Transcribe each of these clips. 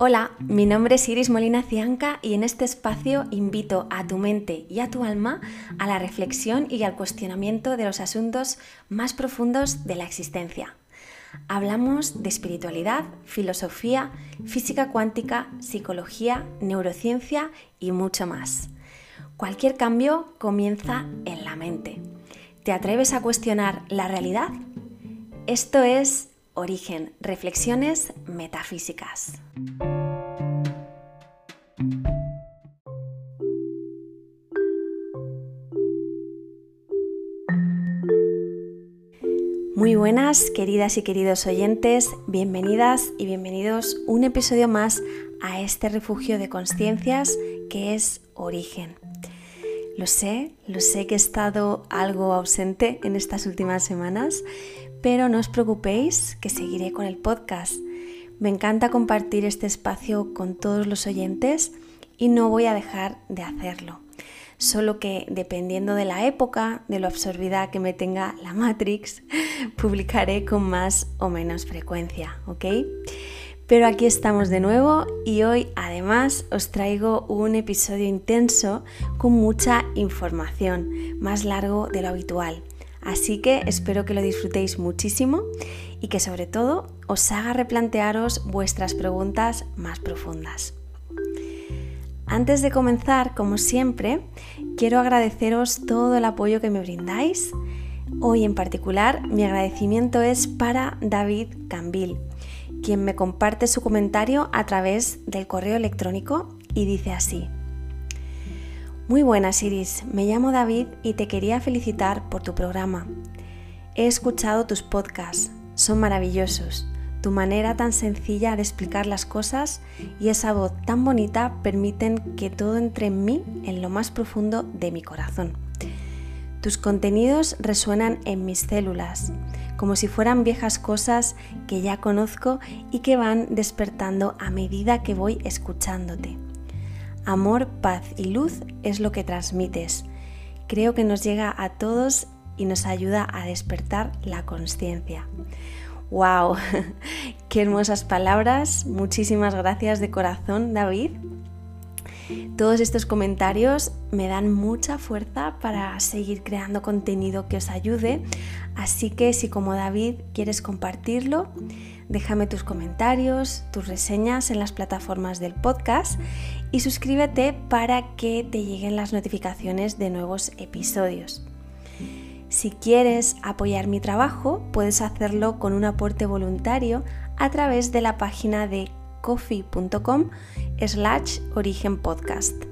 Hola, mi nombre es Iris Molina Cianca y en este espacio invito a tu mente y a tu alma a la reflexión y al cuestionamiento de los asuntos más profundos de la existencia. Hablamos de espiritualidad, filosofía, física cuántica, psicología, neurociencia y mucho más. Cualquier cambio comienza en la mente. ¿Te atreves a cuestionar la realidad? Esto es Origen, Reflexiones Metafísicas. Muy buenas, queridas y queridos oyentes, bienvenidas y bienvenidos un episodio más a este refugio de conciencias que es Origen. Lo sé, lo sé que he estado algo ausente en estas últimas semanas, pero no os preocupéis que seguiré con el podcast. Me encanta compartir este espacio con todos los oyentes y no voy a dejar de hacerlo. Solo que dependiendo de la época, de lo absorbida que me tenga la Matrix, publicaré con más o menos frecuencia, ¿ok? Pero aquí estamos de nuevo y hoy además os traigo un episodio intenso con mucha información, más largo de lo habitual. Así que espero que lo disfrutéis muchísimo y que sobre todo os haga replantearos vuestras preguntas más profundas. Antes de comenzar, como siempre, quiero agradeceros todo el apoyo que me brindáis. Hoy en particular, mi agradecimiento es para David Cambil, quien me comparte su comentario a través del correo electrónico y dice así. Muy buenas Iris, me llamo David y te quería felicitar por tu programa. He escuchado tus podcasts, son maravillosos. Tu manera tan sencilla de explicar las cosas y esa voz tan bonita permiten que todo entre en mí en lo más profundo de mi corazón. Tus contenidos resuenan en mis células, como si fueran viejas cosas que ya conozco y que van despertando a medida que voy escuchándote. Amor, paz y luz es lo que transmites. Creo que nos llega a todos y nos ayuda a despertar la conciencia. ¡Wow! ¡Qué hermosas palabras! Muchísimas gracias de corazón, David. Todos estos comentarios me dan mucha fuerza para seguir creando contenido que os ayude, así que si como David quieres compartirlo, déjame tus comentarios, tus reseñas en las plataformas del podcast y suscríbete para que te lleguen las notificaciones de nuevos episodios. Si quieres apoyar mi trabajo, puedes hacerlo con un aporte voluntario a través de la página de coffee.com slash origen podcast.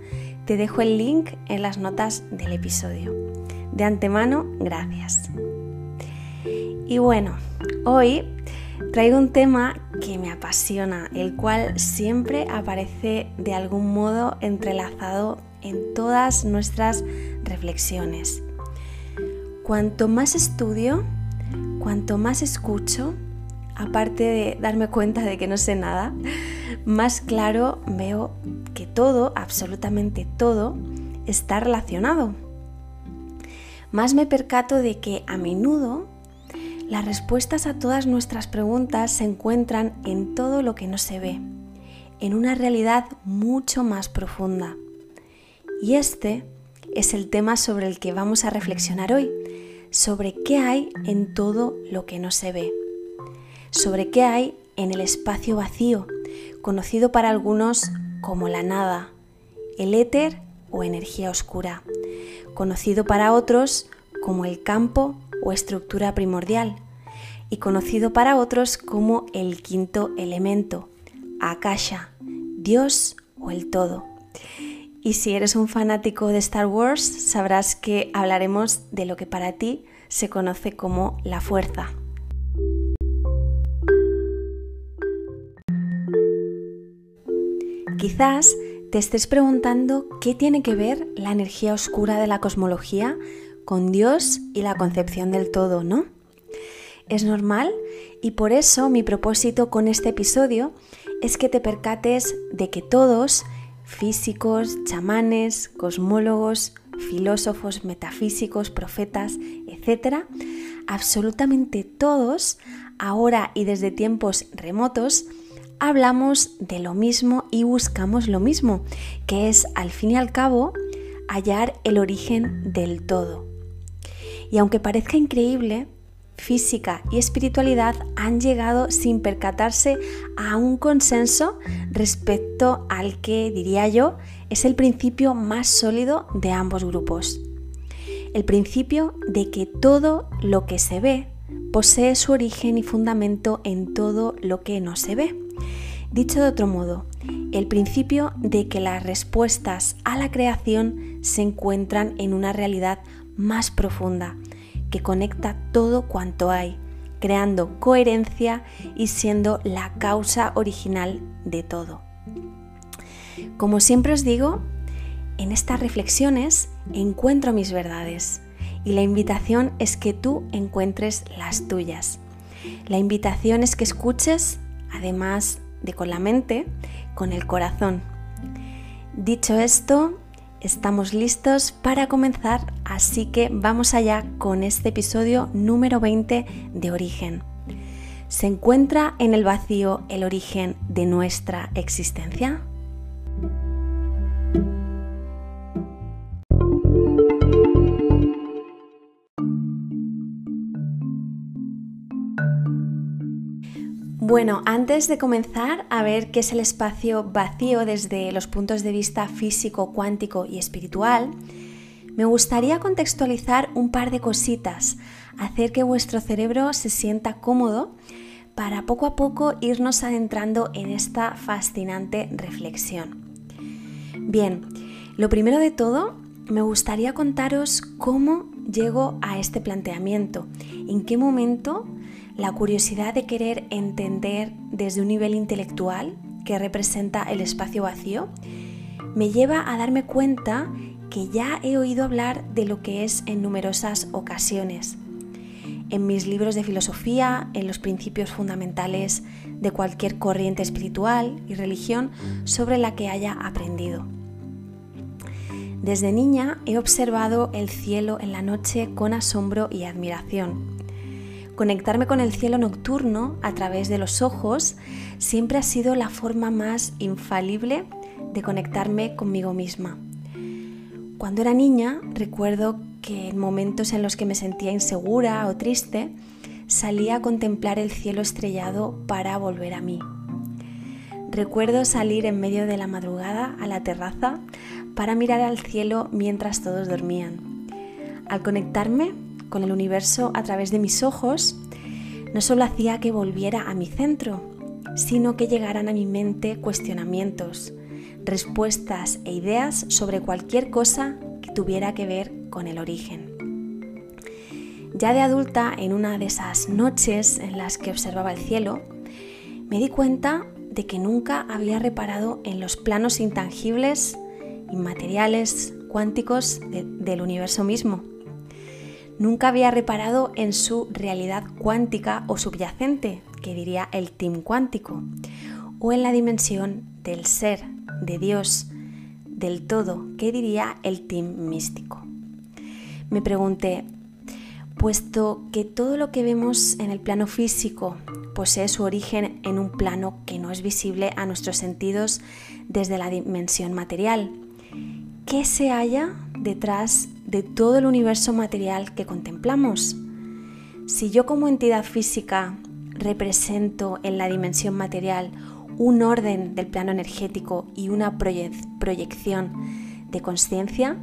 Te dejo el link en las notas del episodio. De antemano, gracias. Y bueno, hoy traigo un tema que me apasiona, el cual siempre aparece de algún modo entrelazado en todas nuestras reflexiones. Cuanto más estudio, cuanto más escucho, aparte de darme cuenta de que no sé nada, más claro veo que todo, absolutamente todo, está relacionado. Más me percato de que a menudo las respuestas a todas nuestras preguntas se encuentran en todo lo que no se ve, en una realidad mucho más profunda. Y este es el tema sobre el que vamos a reflexionar hoy, sobre qué hay en todo lo que no se ve, sobre qué hay en el espacio vacío, conocido para algunos como la nada, el éter o energía oscura, conocido para otros como el campo o estructura primordial, y conocido para otros como el quinto elemento, Akasha, Dios o el todo. Y si eres un fanático de Star Wars, sabrás que hablaremos de lo que para ti se conoce como la fuerza. Quizás te estés preguntando qué tiene que ver la energía oscura de la cosmología con Dios y la concepción del todo, ¿no? Es normal y por eso mi propósito con este episodio es que te percates de que todos, físicos, chamanes, cosmólogos, filósofos, metafísicos, profetas, etc., absolutamente todos, ahora y desde tiempos remotos, hablamos de lo mismo y buscamos lo mismo, que es al fin y al cabo hallar el origen del todo. Y aunque parezca increíble, física y espiritualidad han llegado sin percatarse a un consenso respecto al que, diría yo, es el principio más sólido de ambos grupos. El principio de que todo lo que se ve posee su origen y fundamento en todo lo que no se ve. Dicho de otro modo, el principio de que las respuestas a la creación se encuentran en una realidad más profunda, que conecta todo cuanto hay, creando coherencia y siendo la causa original de todo. Como siempre os digo, en estas reflexiones encuentro mis verdades y la invitación es que tú encuentres las tuyas. La invitación es que escuches, además de con la mente, con el corazón. Dicho esto, estamos listos para comenzar, así que vamos allá con este episodio número 20 de Origen. ¿Se encuentra en el vacío el origen de nuestra existencia? Bueno, antes de comenzar a ver qué es el espacio vacío desde los puntos de vista físico, cuántico y espiritual, me gustaría contextualizar un par de cositas, hacer que vuestro cerebro se sienta cómodo para poco a poco irnos adentrando en esta fascinante reflexión. Bien, lo primero de todo, me gustaría contaros cómo llego a este planteamiento, en qué momento la curiosidad de querer entender desde un nivel intelectual que representa el espacio vacío me lleva a darme cuenta que ya he oído hablar de lo que es en numerosas ocasiones. En mis libros de filosofía, en los principios fundamentales de cualquier corriente espiritual y religión sobre la que haya aprendido. Desde niña he observado el cielo en la noche con asombro y admiración Conectarme con el cielo nocturno a través de los ojos siempre ha sido la forma más infalible de conectarme conmigo misma. Cuando era niña recuerdo que en momentos en los que me sentía insegura o triste, salía a contemplar el cielo estrellado para volver a mí. Recuerdo salir en medio de la madrugada a la terraza para mirar al cielo mientras todos dormían. Al conectarme con el universo a través de mis ojos, no solo hacía que volviera a mi centro, sino que llegaran a mi mente cuestionamientos, respuestas e ideas sobre cualquier cosa que tuviera que ver con el origen. Ya de adulta, en una de esas noches en las que observaba el cielo, me di cuenta de que nunca había reparado en los planos intangibles, inmateriales, cuánticos del universo mismo Nunca había reparado en su realidad cuántica o subyacente, que diría el team cuántico, o en la dimensión del ser, de Dios, del todo, que diría el team místico. Me pregunté, puesto que todo lo que vemos en el plano físico posee su origen en un plano que no es visible a nuestros sentidos desde la dimensión material, ¿qué se halla detrás de todo el universo material que contemplamos. Si yo como entidad física represento en la dimensión material un orden del plano energético y una proyección de conciencia,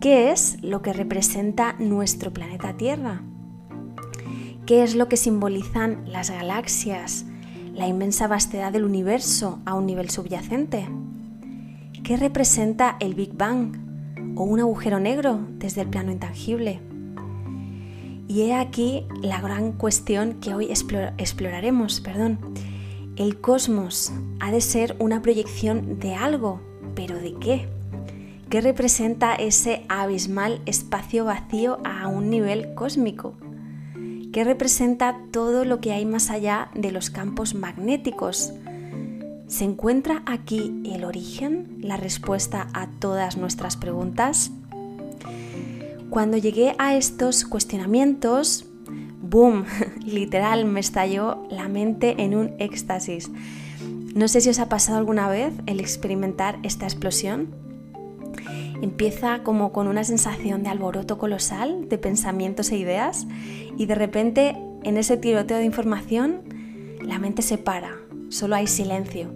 ¿qué es lo que representa nuestro planeta Tierra? ¿Qué es lo que simbolizan las galaxias, la inmensa vastedad del universo a un nivel subyacente? ¿Qué representa el Big Bang, o un agujero negro desde el plano intangible. Y he aquí la gran cuestión que hoy exploraremos. Perdón. El cosmos ha de ser una proyección de algo, pero ¿de qué? ¿Qué representa ese abismal espacio vacío a un nivel cósmico? ¿Qué representa todo lo que hay más allá de los campos magnéticos? ¿Se encuentra aquí el origen, la respuesta a todas nuestras preguntas? Cuando llegué a estos cuestionamientos, ¡boom! Literal, me estalló la mente en un éxtasis. No sé si os ha pasado alguna vez el experimentar esta explosión. Empieza como con una sensación de alboroto colosal, de pensamientos e ideas, y de repente en ese tiroteo de información la mente se para, solo hay silencio.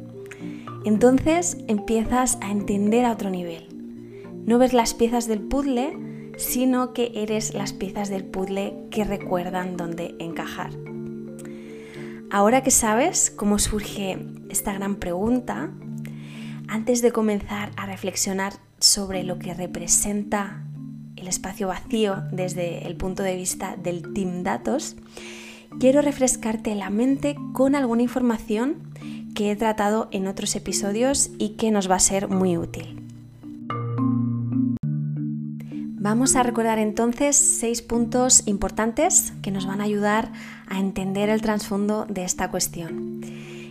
Entonces empiezas a entender a otro nivel. No ves las piezas del puzzle, sino que eres las piezas del puzzle que recuerdan dónde encajar. Ahora que sabes cómo surge esta gran pregunta, antes de comenzar a reflexionar sobre lo que representa el espacio vacío desde el punto de vista del Team Datos, quiero refrescarte la mente con alguna información que he tratado en otros episodios y que nos va a ser muy útil. Vamos a recordar entonces seis puntos importantes que nos van a ayudar a entender el trasfondo de esta cuestión.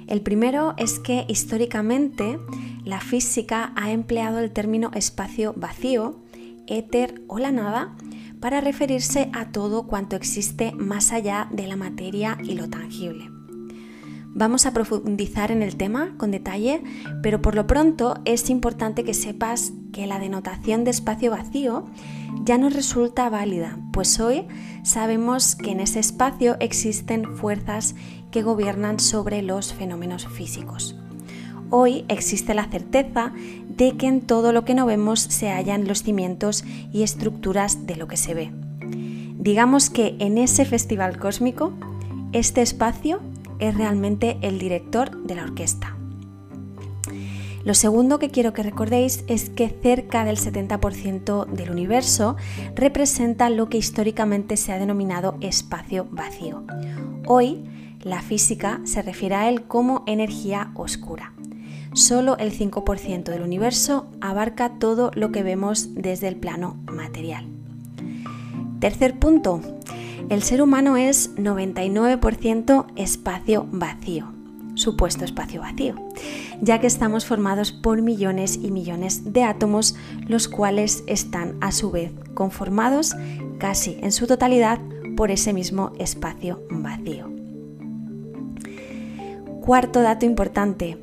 El primero es que históricamente la física ha empleado el término espacio vacío, éter o la nada para referirse a todo cuanto existe más allá de la materia y lo tangible. Vamos a profundizar en el tema con detalle, pero por lo pronto es importante que sepas que la denotación de espacio vacío ya no resulta válida, pues hoy sabemos que en ese espacio existen fuerzas que gobiernan sobre los fenómenos físicos. Hoy existe la certeza de que en todo lo que no vemos se hallan los cimientos y estructuras de lo que se ve. Digamos que en ese festival cósmico, este espacio es realmente el director de la orquesta. Lo segundo que quiero que recordéis es que cerca del 70% del universo representa lo que históricamente se ha denominado espacio vacío. Hoy, la física se refiere a él como energía oscura. Solo el 5% del universo abarca todo lo que vemos desde el plano material. Tercer punto, el ser humano es 99% espacio vacío supuesto espacio vacío, ya que estamos formados por millones y millones de átomos, los cuales están a su vez conformados casi en su totalidad por ese mismo espacio vacío. Cuarto dato importante.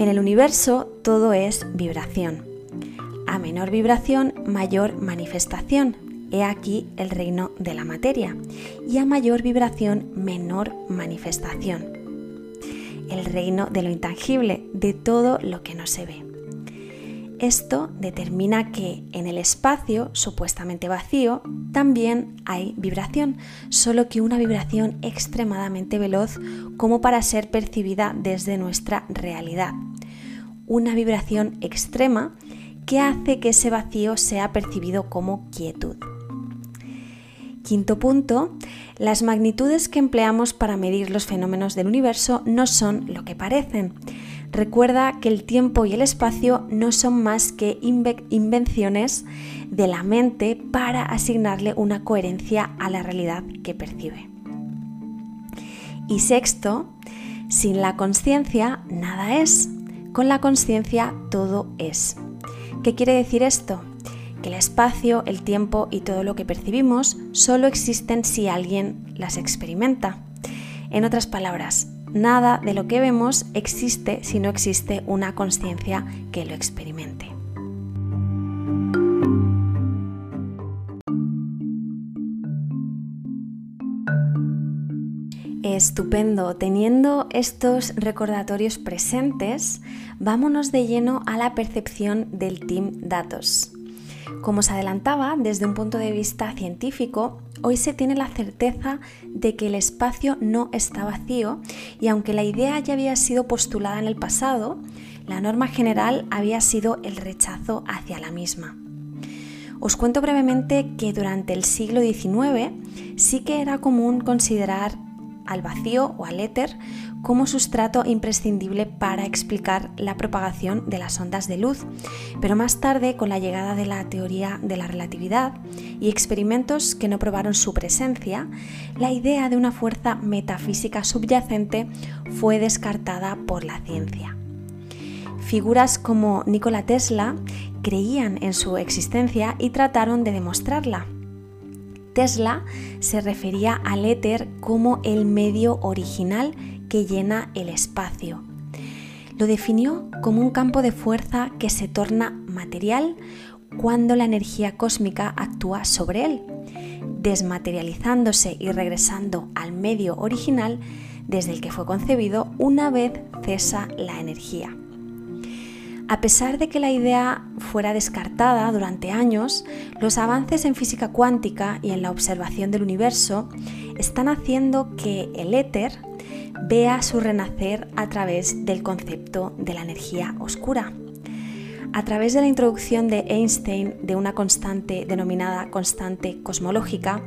En el universo todo es vibración. A menor vibración, mayor manifestación. He aquí el reino de la materia. Y a mayor vibración, menor manifestación el reino de lo intangible, de todo lo que no se ve. Esto determina que en el espacio supuestamente vacío también hay vibración, solo que una vibración extremadamente veloz como para ser percibida desde nuestra realidad. Una vibración extrema que hace que ese vacío sea percibido como quietud. Quinto punto, las magnitudes que empleamos para medir los fenómenos del universo no son lo que parecen. Recuerda que el tiempo y el espacio no son más que invenciones de la mente para asignarle una coherencia a la realidad que percibe. Y sexto, sin la conciencia nada es. Con la conciencia todo es. ¿Qué quiere decir esto? que el espacio, el tiempo y todo lo que percibimos solo existen si alguien las experimenta. En otras palabras, nada de lo que vemos existe si no existe una conciencia que lo experimente. Estupendo, teniendo estos recordatorios presentes, vámonos de lleno a la percepción del Team Datos. Como se adelantaba, desde un punto de vista científico, hoy se tiene la certeza de que el espacio no está vacío y aunque la idea ya había sido postulada en el pasado, la norma general había sido el rechazo hacia la misma. Os cuento brevemente que durante el siglo XIX sí que era común considerar al vacío o al éter como sustrato imprescindible para explicar la propagación de las ondas de luz, pero más tarde, con la llegada de la teoría de la relatividad y experimentos que no probaron su presencia, la idea de una fuerza metafísica subyacente fue descartada por la ciencia. Figuras como Nikola Tesla creían en su existencia y trataron de demostrarla, Tesla se refería al éter como el medio original que llena el espacio. lo definió como un campo de fuerza que se torna material cuando la energía cósmica actúa sobre él, desmaterializándose y regresando al medio original desde el que fue concebido una vez cesa la energía. A pesar de que la idea fuera descartada durante años, los avances en física cuántica y en la observación del universo están haciendo que el éter vea su renacer a través del concepto de la energía oscura. A través de la introducción de Einstein de una constante denominada constante cosmológica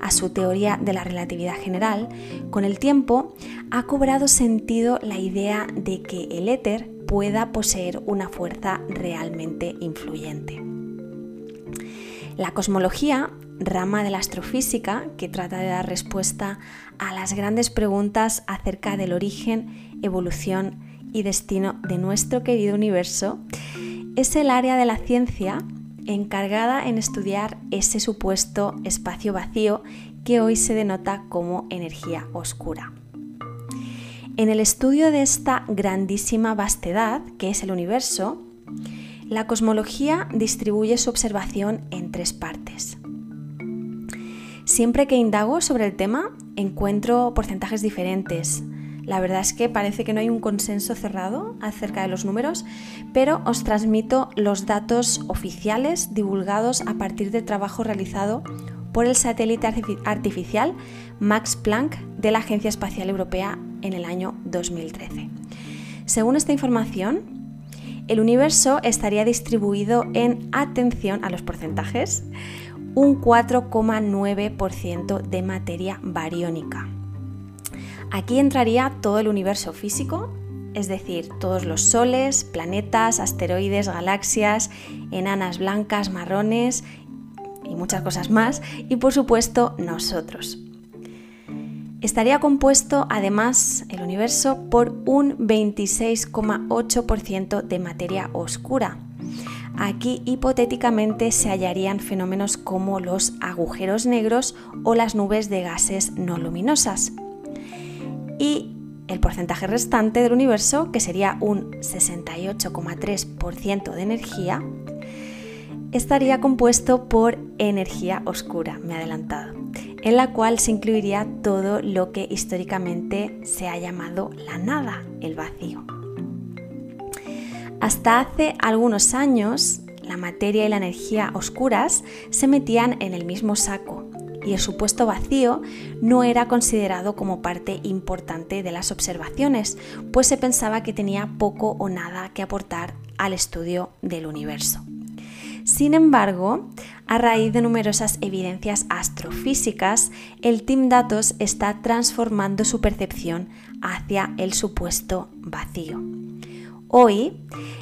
a su teoría de la relatividad general, con el tiempo ha cobrado sentido la idea de que el éter pueda poseer una fuerza realmente influyente. La cosmología, rama de la astrofísica que trata de dar respuesta a las grandes preguntas acerca del origen, evolución y destino de nuestro querido universo, es el área de la ciencia encargada en estudiar ese supuesto espacio vacío que hoy se denota como energía oscura. En el estudio de esta grandísima vastedad que es el universo, la cosmología distribuye su observación en tres partes. Siempre que indago sobre el tema, encuentro porcentajes diferentes. La verdad es que parece que no hay un consenso cerrado acerca de los números, pero os transmito los datos oficiales divulgados a partir del trabajo realizado por el satélite artificial Max Planck de la Agencia Espacial Europea en el año 2013. Según esta información, el universo estaría distribuido en, atención a los porcentajes, un 4,9% de materia bariónica. Aquí entraría todo el universo físico, es decir, todos los soles, planetas, asteroides, galaxias, enanas blancas, marrones y muchas cosas más, y por supuesto nosotros. Estaría compuesto además el universo por un 26,8% de materia oscura. Aquí hipotéticamente se hallarían fenómenos como los agujeros negros o las nubes de gases no luminosas. Y el porcentaje restante del universo, que sería un 68,3% de energía, estaría compuesto por energía oscura, me he adelantado en la cual se incluiría todo lo que históricamente se ha llamado la nada, el vacío. Hasta hace algunos años, la materia y la energía oscuras se metían en el mismo saco y el supuesto vacío no era considerado como parte importante de las observaciones, pues se pensaba que tenía poco o nada que aportar al estudio del universo. Sin embargo, a raíz de numerosas evidencias astrofísicas, el Team Datos está transformando su percepción hacia el supuesto vacío. Hoy,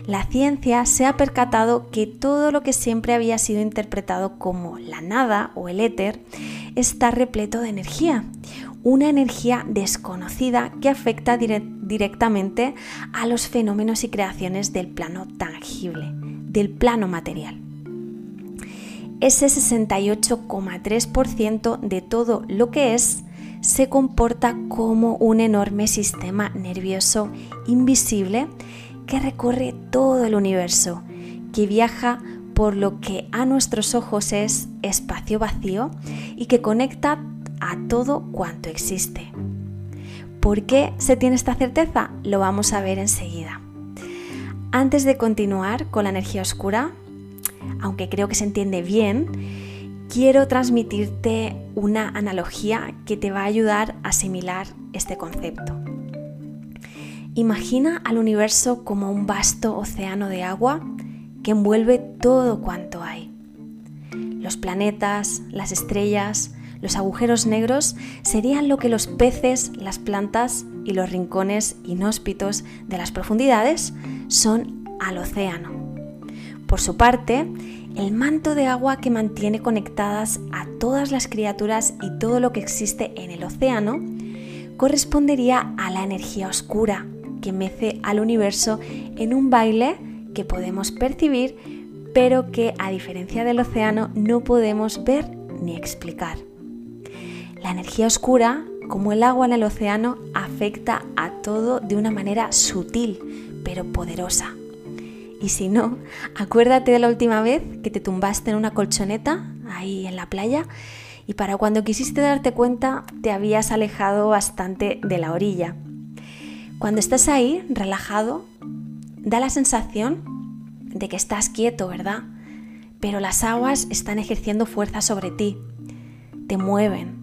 la ciencia se ha percatado que todo lo que siempre había sido interpretado como la nada o el éter está repleto de energía, una energía desconocida que afecta directamente a los fenómenos y creaciones del plano tangible, del plano material ese 68,3% de todo lo que es se comporta como un enorme sistema nervioso invisible que recorre todo el universo, que viaja por lo que a nuestros ojos es espacio vacío y que conecta a todo cuanto existe. ¿Por qué se tiene esta certeza? Lo vamos a ver enseguida. Antes de continuar con la energía oscura, aunque creo que se entiende bien, quiero transmitirte una analogía que te va a ayudar a asimilar este concepto. Imagina al universo como un vasto océano de agua que envuelve todo cuanto hay. Los planetas, las estrellas, los agujeros negros serían lo que los peces, las plantas y los rincones inhóspitos de las profundidades son al océano. Por su parte, el manto de agua que mantiene conectadas a todas las criaturas y todo lo que existe en el océano correspondería a la energía oscura que mece al universo en un baile que podemos percibir, pero que a diferencia del océano no podemos ver ni explicar. La energía oscura, como el agua en el océano, afecta a todo de una manera sutil, pero poderosa. Y si no, acuérdate de la última vez que te tumbaste en una colchoneta ahí en la playa y para cuando quisiste darte cuenta te habías alejado bastante de la orilla. Cuando estás ahí, relajado, da la sensación de que estás quieto, ¿verdad? Pero las aguas están ejerciendo fuerza sobre ti, te mueven.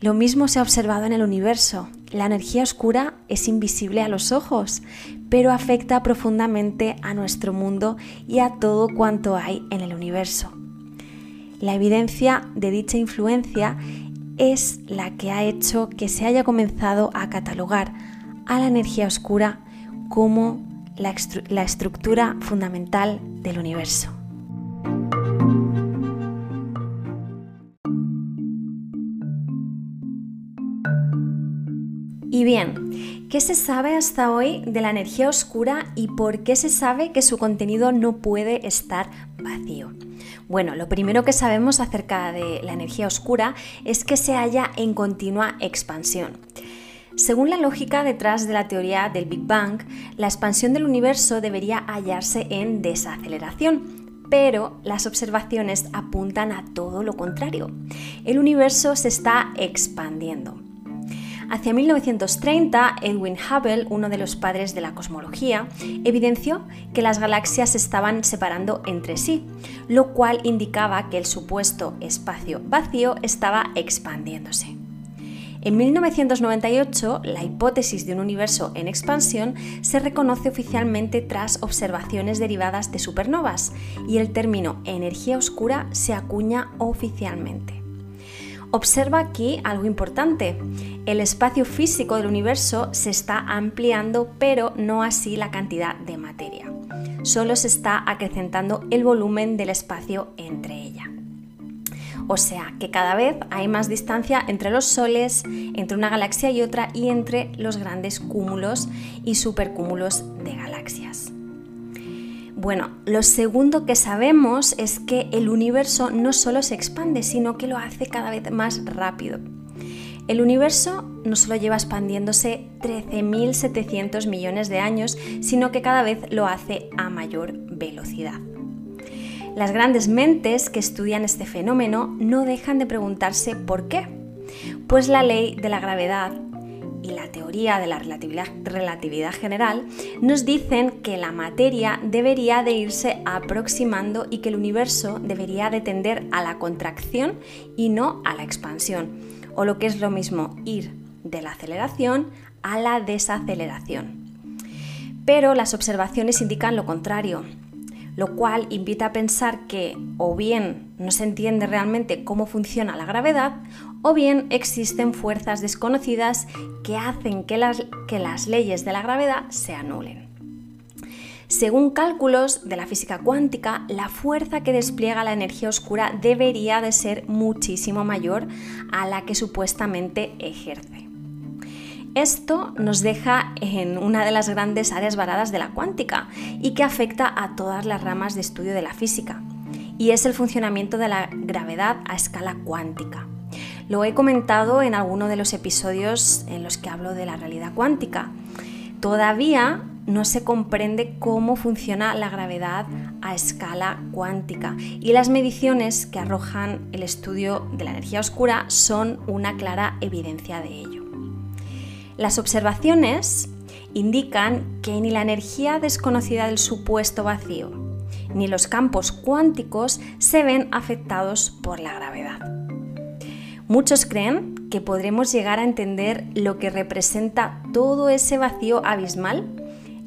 Lo mismo se ha observado en el universo. La energía oscura es invisible a los ojos, pero afecta profundamente a nuestro mundo y a todo cuanto hay en el universo. La evidencia de dicha influencia es la que ha hecho que se haya comenzado a catalogar a la energía oscura como la, estructura fundamental del universo. Y bien, ¿qué se sabe hasta hoy de la energía oscura y por qué se sabe que su contenido no puede estar vacío? Bueno, lo primero que sabemos acerca de la energía oscura es que se halla en continua expansión. Según la lógica detrás de la teoría del Big Bang, la expansión del universo debería hallarse en desaceleración, pero las observaciones apuntan a todo lo contrario. El universo se está expandiendo. Hacia 1930, Edwin Hubble, uno de los padres de la cosmología, evidenció que las galaxias estaban separando entre sí, lo cual indicaba que el supuesto espacio vacío estaba expandiéndose. En 1998, la hipótesis de un universo en expansión se reconoce oficialmente tras observaciones derivadas de supernovas y el término energía oscura se acuña oficialmente. Observa aquí algo importante. El espacio físico del universo se está ampliando, pero no así la cantidad de materia. Solo se está acrecentando el volumen del espacio entre ella. O sea que cada vez hay más distancia entre los soles, entre una galaxia y otra y entre los grandes cúmulos y supercúmulos de galaxias. Bueno, lo segundo que sabemos es que el universo no solo se expande, sino que lo hace cada vez más rápido. El universo no solo lleva expandiéndose 13.700 millones de años, sino que cada vez lo hace a mayor velocidad. Las grandes mentes que estudian este fenómeno no dejan de preguntarse por qué. Pues la ley de la gravedad y la teoría de la relatividad, general nos dicen que la materia debería de irse aproximando y que el universo debería de tender a la contracción y no a la expansión, o lo que es lo mismo, ir de la aceleración a la desaceleración. Pero las observaciones indican lo contrario lo cual invita a pensar que o bien no se entiende realmente cómo funciona la gravedad, o bien existen fuerzas desconocidas que hacen que las, que las leyes de la gravedad se anulen. Según cálculos de la física cuántica, la fuerza que despliega la energía oscura debería de ser muchísimo mayor a la que supuestamente ejerce. Esto nos deja en una de las grandes áreas varadas de la cuántica y que afecta a todas las ramas de estudio de la física, y es el funcionamiento de la gravedad a escala cuántica. Lo he comentado en alguno de los episodios en los que hablo de la realidad cuántica. Todavía no se comprende cómo funciona la gravedad a escala cuántica y las mediciones que arrojan el estudio de la energía oscura son una clara evidencia de ello. Las observaciones indican que ni la energía desconocida del supuesto vacío, ni los campos cuánticos se ven afectados por la gravedad. Muchos creen que podremos llegar a entender lo que representa todo ese vacío abismal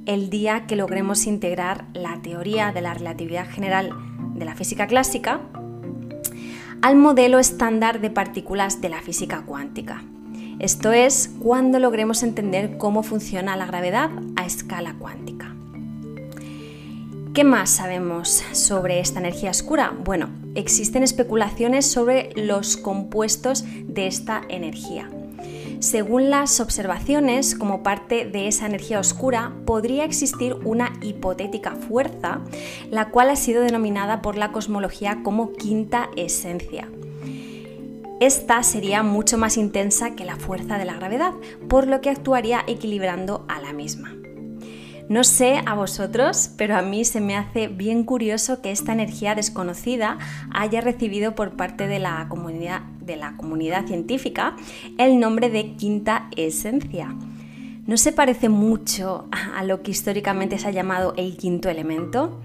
el día que logremos integrar la teoría de la relatividad general de la física clásica al modelo estándar de partículas de la física cuántica. Esto es cuando logremos entender cómo funciona la gravedad a escala cuántica. ¿Qué más sabemos sobre esta energía oscura? Bueno, existen especulaciones sobre los compuestos de esta energía. Según las observaciones, como parte de esa energía oscura, podría existir una hipotética fuerza, la cual ha sido denominada por la cosmología como quinta esencia. Esta sería mucho más intensa que la fuerza de la gravedad, por lo que actuaría equilibrando a la misma. No sé a vosotros, pero a mí se me hace bien curioso que esta energía desconocida haya recibido por parte de la comunidad, de la comunidad científica el nombre de quinta esencia. ¿No se parece mucho a lo que históricamente se ha llamado el quinto elemento?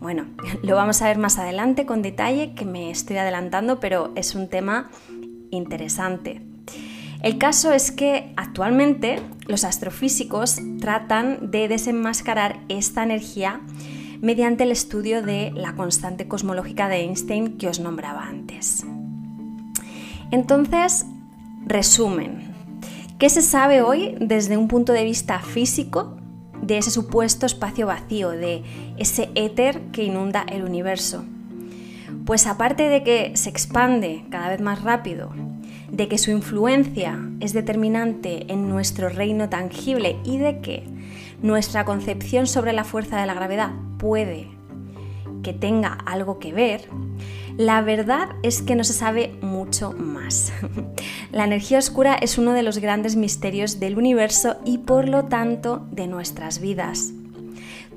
Bueno, lo vamos a ver más adelante con detalle, que me estoy adelantando, pero es un tema interesante. El caso es que actualmente los astrofísicos tratan de desenmascarar esta energía mediante el estudio de la constante cosmológica de Einstein que os nombraba antes. Entonces, resumen, ¿qué se sabe hoy desde un punto de vista físico de ese supuesto espacio vacío, de ese éter que inunda el universo? Pues aparte de que se expande cada vez más rápido de que su influencia es determinante en nuestro reino tangible y de que nuestra concepción sobre la fuerza de la gravedad puede que tenga algo que ver, la verdad es que no se sabe mucho más. La energía oscura es uno de los grandes misterios del universo y por lo tanto de nuestras vidas.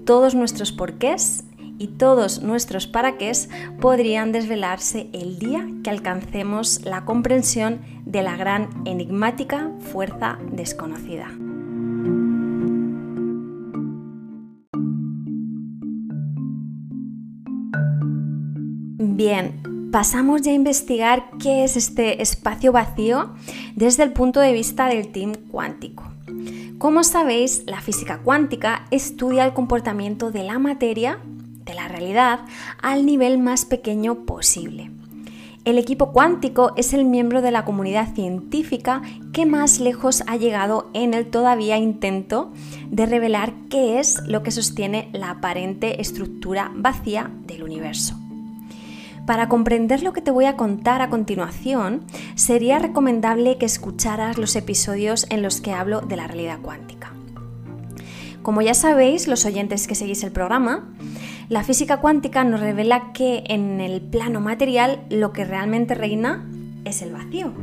Todos nuestros porqués y todos nuestros paraqués podrían desvelarse el día que alcancemos la comprensión de la gran enigmática fuerza desconocida. Bien, pasamos ya a investigar qué es este espacio vacío desde el punto de vista del team cuántico. Como sabéis, la física cuántica estudia el comportamiento de la materia de la realidad al nivel más pequeño posible. El equipo cuántico es el miembro de la comunidad científica que más lejos ha llegado en el todavía intento de revelar qué es lo que sostiene la aparente estructura vacía del universo. Para comprender lo que te voy a contar a continuación, sería recomendable que escucharas los episodios en los que hablo de la realidad cuántica. Como ya sabéis, los oyentes que seguís el programa, la física cuántica nos revela que en el plano material lo que realmente reina es el vacío.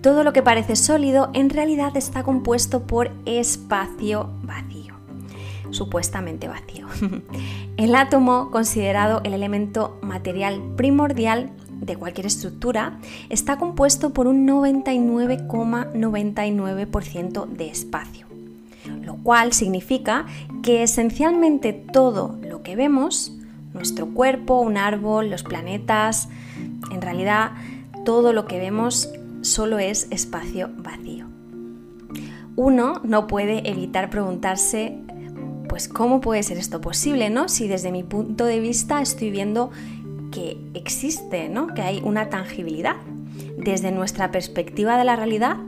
Todo lo que parece sólido en realidad está compuesto por espacio vacío, supuestamente vacío. El átomo, considerado el elemento material primordial de cualquier estructura, está compuesto por un 99,99% de espacio lo cual significa que esencialmente todo lo que vemos, nuestro cuerpo, un árbol, los planetas, en realidad todo lo que vemos solo es espacio vacío. Uno no puede evitar preguntarse, pues ¿cómo puede ser esto posible, no? Si desde mi punto de vista estoy viendo que existe, ¿no? Que hay una tangibilidad. Desde nuestra perspectiva de la realidad,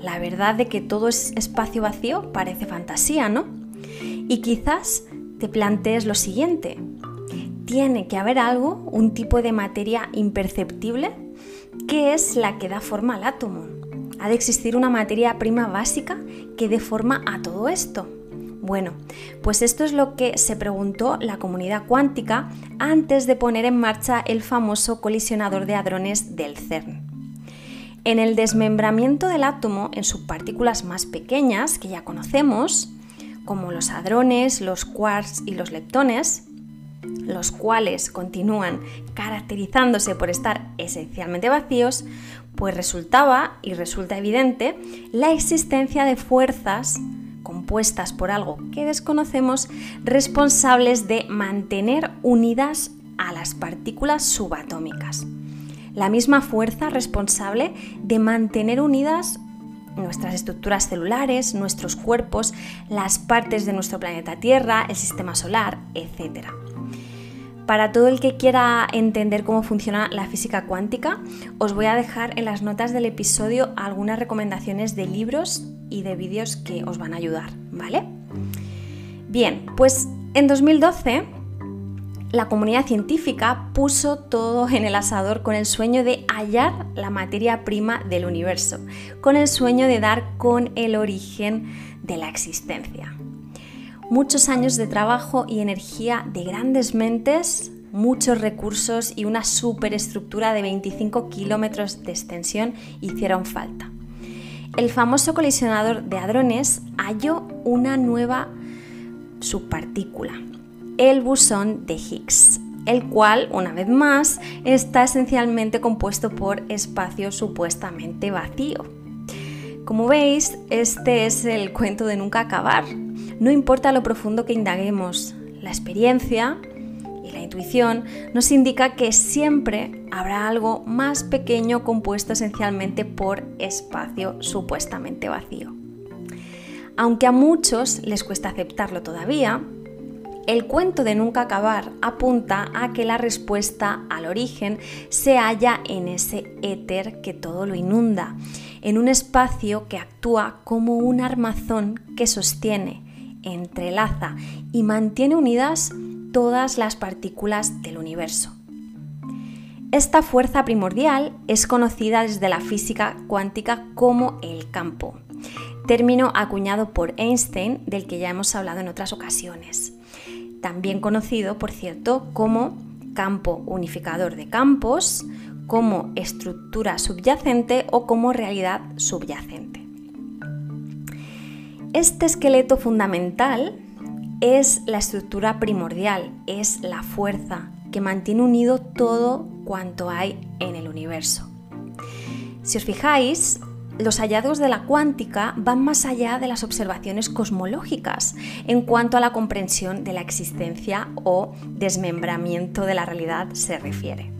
la verdad de que todo es espacio vacío parece fantasía, ¿no? Y quizás te plantees lo siguiente. Tiene que haber algo, un tipo de materia imperceptible, que es la que da forma al átomo. Ha de existir una materia prima básica que dé forma a todo esto. Bueno, pues esto es lo que se preguntó la comunidad cuántica antes de poner en marcha el famoso colisionador de hadrones del CERN. En el desmembramiento del átomo en subpartículas más pequeñas que ya conocemos, como los hadrones, los quarks y los leptones, los cuales continúan caracterizándose por estar esencialmente vacíos, pues resultaba y resulta evidente la existencia de fuerzas por algo que desconocemos responsables de mantener unidas a las partículas subatómicas la misma fuerza responsable de mantener unidas nuestras estructuras celulares, nuestros cuerpos, las partes de nuestro planeta Tierra, el sistema solar, etc. Para todo el que quiera entender cómo funciona la física cuántica, os voy a dejar en las notas del episodio algunas recomendaciones de libros y de vídeos que os van a ayudar, ¿vale? Bien, pues en 2012 la comunidad científica puso todo en el asador con el sueño de hallar la materia prima del universo, con el sueño de dar con el origen de la existencia. Muchos años de trabajo y energía de grandes mentes, muchos recursos y una superestructura de 25 kilómetros de extensión hicieron falta. El famoso colisionador de hadrones halló una nueva subpartícula, el bosón de Higgs, el cual, una vez más, está esencialmente compuesto por espacio supuestamente vacío. Como veis, este es el cuento de nunca acabar. No importa lo profundo que indaguemos, la experiencia y la intuición nos indica que siempre habrá algo más pequeño compuesto esencialmente por espacio supuestamente vacío. Aunque a muchos les cuesta aceptarlo todavía, el cuento de nunca acabar apunta a que la respuesta al origen se halla en ese éter que todo lo inunda, en un espacio que actúa como un armazón que sostiene, entrelaza y mantiene unidas todas las partículas del universo. Esta fuerza primordial es conocida desde la física cuántica como el campo, término acuñado por Einstein del que ya hemos hablado en otras ocasiones. También conocido, por cierto, como campo unificador de campos, como estructura subyacente o como realidad subyacente. Este esqueleto fundamental es la estructura primordial, es la fuerza que mantiene unido todo cuanto hay en el universo. Si os fijáis, los hallazgos de la cuántica van más allá de las observaciones cosmológicas en cuanto a la comprensión de la existencia o desmembramiento de la realidad se refiere.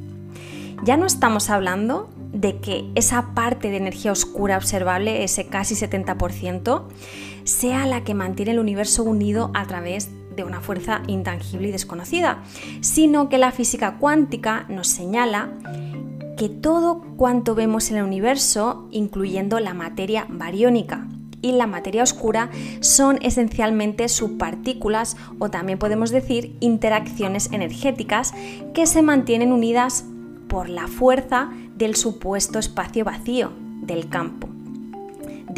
Ya no estamos hablando de que esa parte de energía oscura observable, ese casi 70%, sea la que mantiene el universo unido a través de una fuerza intangible y desconocida, sino que la física cuántica nos señala que todo cuanto vemos en el universo, incluyendo la materia bariónica y la materia oscura, son esencialmente subpartículas o también podemos decir interacciones energéticas que se mantienen unidas por la fuerza del supuesto espacio vacío del campo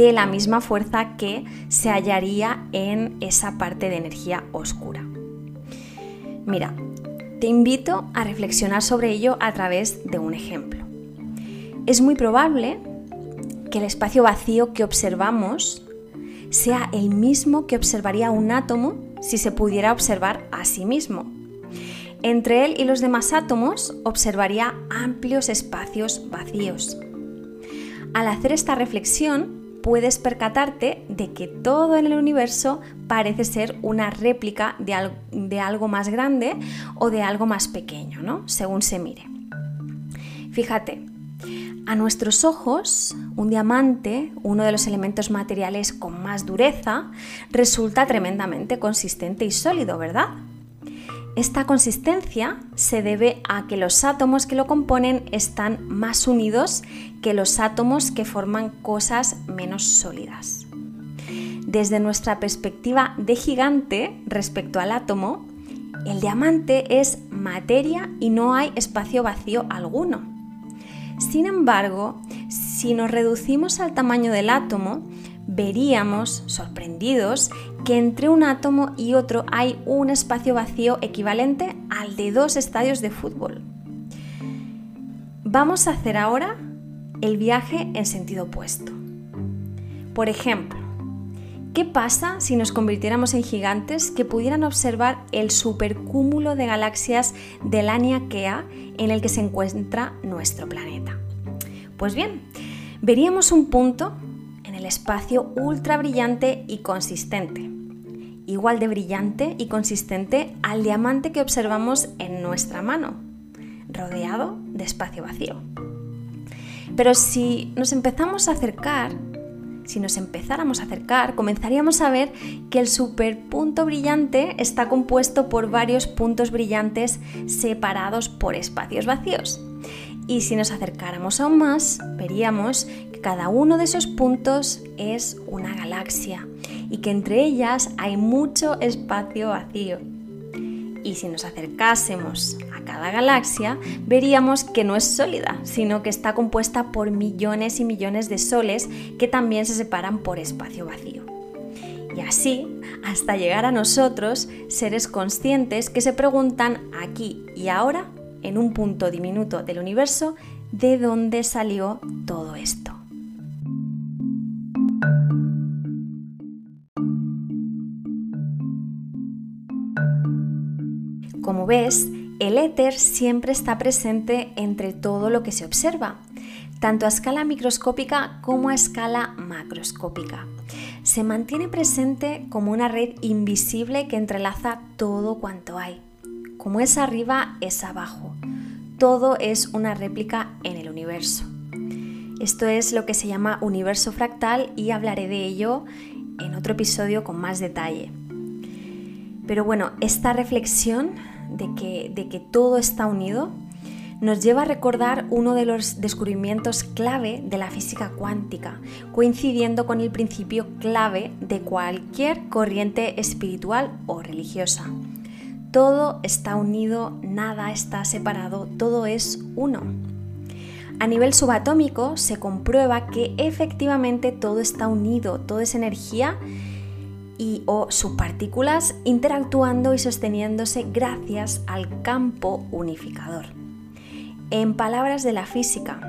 de la misma fuerza que se hallaría en esa parte de energía oscura. Mira, te invito a reflexionar sobre ello a través de un ejemplo. Es muy probable que el espacio vacío que observamos sea el mismo que observaría un átomo si se pudiera observar a sí mismo. Entre él y los demás átomos observaría amplios espacios vacíos. Al hacer esta reflexión, puedes percatarte de que todo en el universo parece ser una réplica de, algo más grande o de algo más pequeño, ¿no? Según se mire. Fíjate, a nuestros ojos, un diamante, uno de los elementos materiales con más dureza, resulta tremendamente consistente y sólido, ¿verdad? Esta consistencia se debe a que los átomos que lo componen están más unidos que los átomos que forman cosas menos sólidas. Desde nuestra perspectiva de gigante respecto al átomo, el diamante es materia y no hay espacio vacío alguno. Sin embargo, si nos reducimos al tamaño del átomo, veríamos, sorprendidos, que entre un átomo y otro hay un espacio vacío equivalente al de dos estadios de fútbol. Vamos a hacer ahora el viaje en sentido opuesto. Por ejemplo, ¿qué pasa si nos convirtiéramos en gigantes que pudieran observar el supercúmulo de galaxias de la Kea en el que se encuentra nuestro planeta? Pues bien, veríamos un punto el espacio ultra brillante y consistente, igual de brillante y consistente al diamante que observamos en nuestra mano, rodeado de espacio vacío. Pero si nos empezamos a acercar, si nos empezáramos a acercar, comenzaríamos a ver que el superpunto brillante está compuesto por varios puntos brillantes separados por espacios vacíos. Y si nos acercáramos aún más, veríamos cada uno de esos puntos es una galaxia y que entre ellas hay mucho espacio vacío. Y si nos acercásemos a cada galaxia, veríamos que no es sólida, sino que está compuesta por millones y millones de soles que también se separan por espacio vacío. Y así, hasta llegar a nosotros, seres conscientes que se preguntan aquí y ahora en un punto diminuto del universo de dónde salió todo esto. Como ves, el éter siempre está presente entre todo lo que se observa, tanto a escala microscópica como a escala macroscópica. Se mantiene presente como una red invisible que entrelaza todo cuanto hay. Como es arriba, es abajo. Todo es una réplica en el universo. Esto es lo que se llama universo fractal y hablaré de ello en otro episodio con más detalle. Pero bueno, esta reflexión de que, de que todo está unido nos lleva a recordar uno de los descubrimientos clave de la física cuántica, coincidiendo con el principio clave de cualquier corriente espiritual o religiosa. Todo está unido, nada está separado, todo es uno. A nivel subatómico se comprueba que efectivamente todo está unido, todo es energía y o subpartículas interactuando y sosteniéndose gracias al campo unificador. En palabras de la física,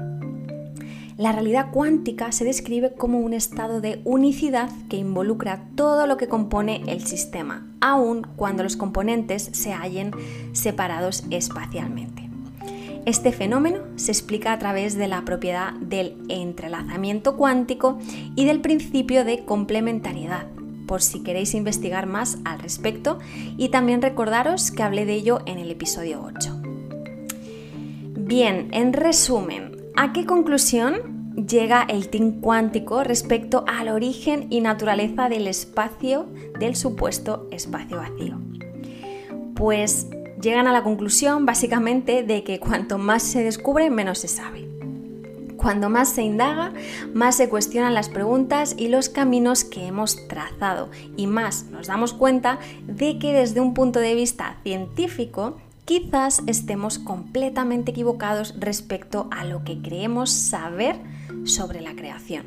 la realidad cuántica se describe como un estado de unicidad que involucra todo lo que compone el sistema, aun cuando los componentes se hallen separados espacialmente. Este fenómeno se explica a través de la propiedad del entrelazamiento cuántico y del principio de complementariedad, por si queréis investigar más al respecto y también recordaros que hablé de ello en el episodio 8. Bien, en resumen, ¿a qué conclusión llega el team cuántico respecto al origen y naturaleza del espacio, del supuesto espacio vacío? Pues llegan a la conclusión básicamente de que cuanto más se descubre, menos se sabe. Cuando más se indaga, más se cuestionan las preguntas y los caminos que hemos trazado y más nos damos cuenta de que desde un punto de vista científico quizás estemos completamente equivocados respecto a lo que creemos saber sobre la creación.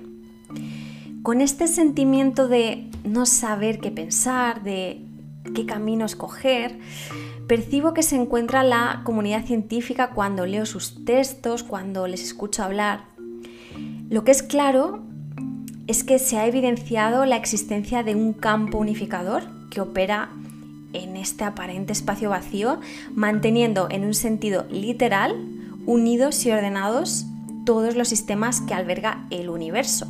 Con este sentimiento de no saber qué pensar, de qué camino escoger, percibo que se encuentra la comunidad científica cuando leo sus textos, cuando les escucho hablar. Lo que es claro es que se ha evidenciado la existencia de un campo unificador que opera en este aparente espacio vacío, manteniendo en un sentido literal unidos y ordenados todos los sistemas que alberga el universo.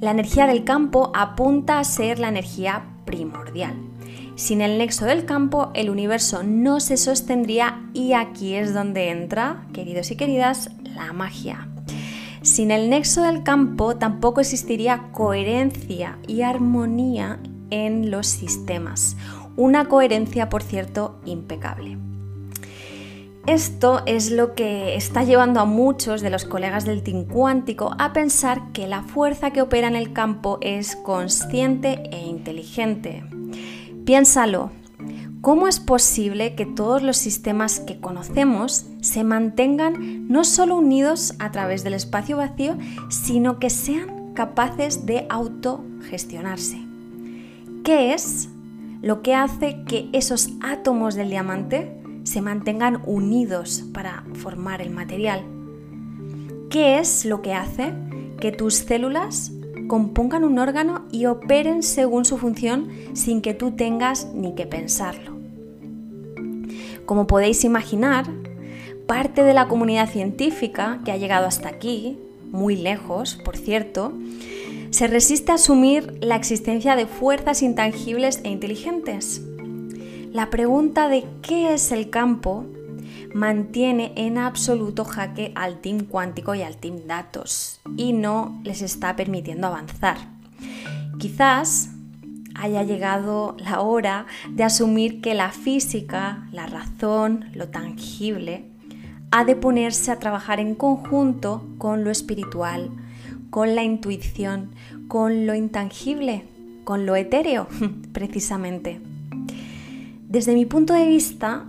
La energía del campo apunta a ser la energía primordial. Sin el nexo del campo, el universo no se sostendría y aquí es donde entra, queridos y queridas, la magia. Sin el nexo del campo tampoco existiría coherencia y armonía en los sistemas. Una coherencia, por cierto, impecable. Esto es lo que está llevando a muchos de los colegas del team cuántico a pensar que la fuerza que opera en el campo es consciente e inteligente. Piénsalo, ¿cómo es posible que todos los sistemas que conocemos se mantengan no solo unidos a través del espacio vacío, sino que sean capaces de autogestionarse? ¿Qué es lo que hace que esos átomos del diamante se mantengan unidos para formar el material. ¿Qué es lo que hace que tus células compongan un órgano y operen según su función sin que tú tengas ni que pensarlo? Como podéis imaginar, parte de la comunidad científica que ha llegado hasta aquí, muy lejos, por cierto, se resiste a asumir la existencia de fuerzas intangibles e inteligentes. La pregunta de qué es el campo mantiene en absoluto jaque al team cuántico y al team datos y no les está permitiendo avanzar. Quizás haya llegado la hora de asumir que la física, la razón, lo tangible, ha de ponerse a trabajar en conjunto con lo espiritual, con la intuición, con lo intangible, con lo etéreo, precisamente. Desde mi punto de vista,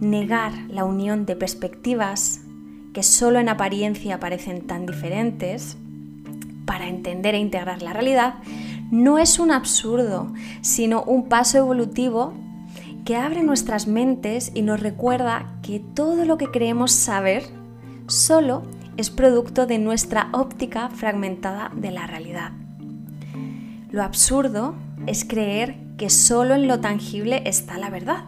negar la unión de perspectivas que solo en apariencia parecen tan diferentes, para entender e integrar la realidad, no es un absurdo, sino un paso evolutivo que abre nuestras mentes y nos recuerda que todo lo que creemos saber solo es producto de nuestra óptica fragmentada de la realidad. Lo absurdo es creer que solo en lo tangible está la verdad,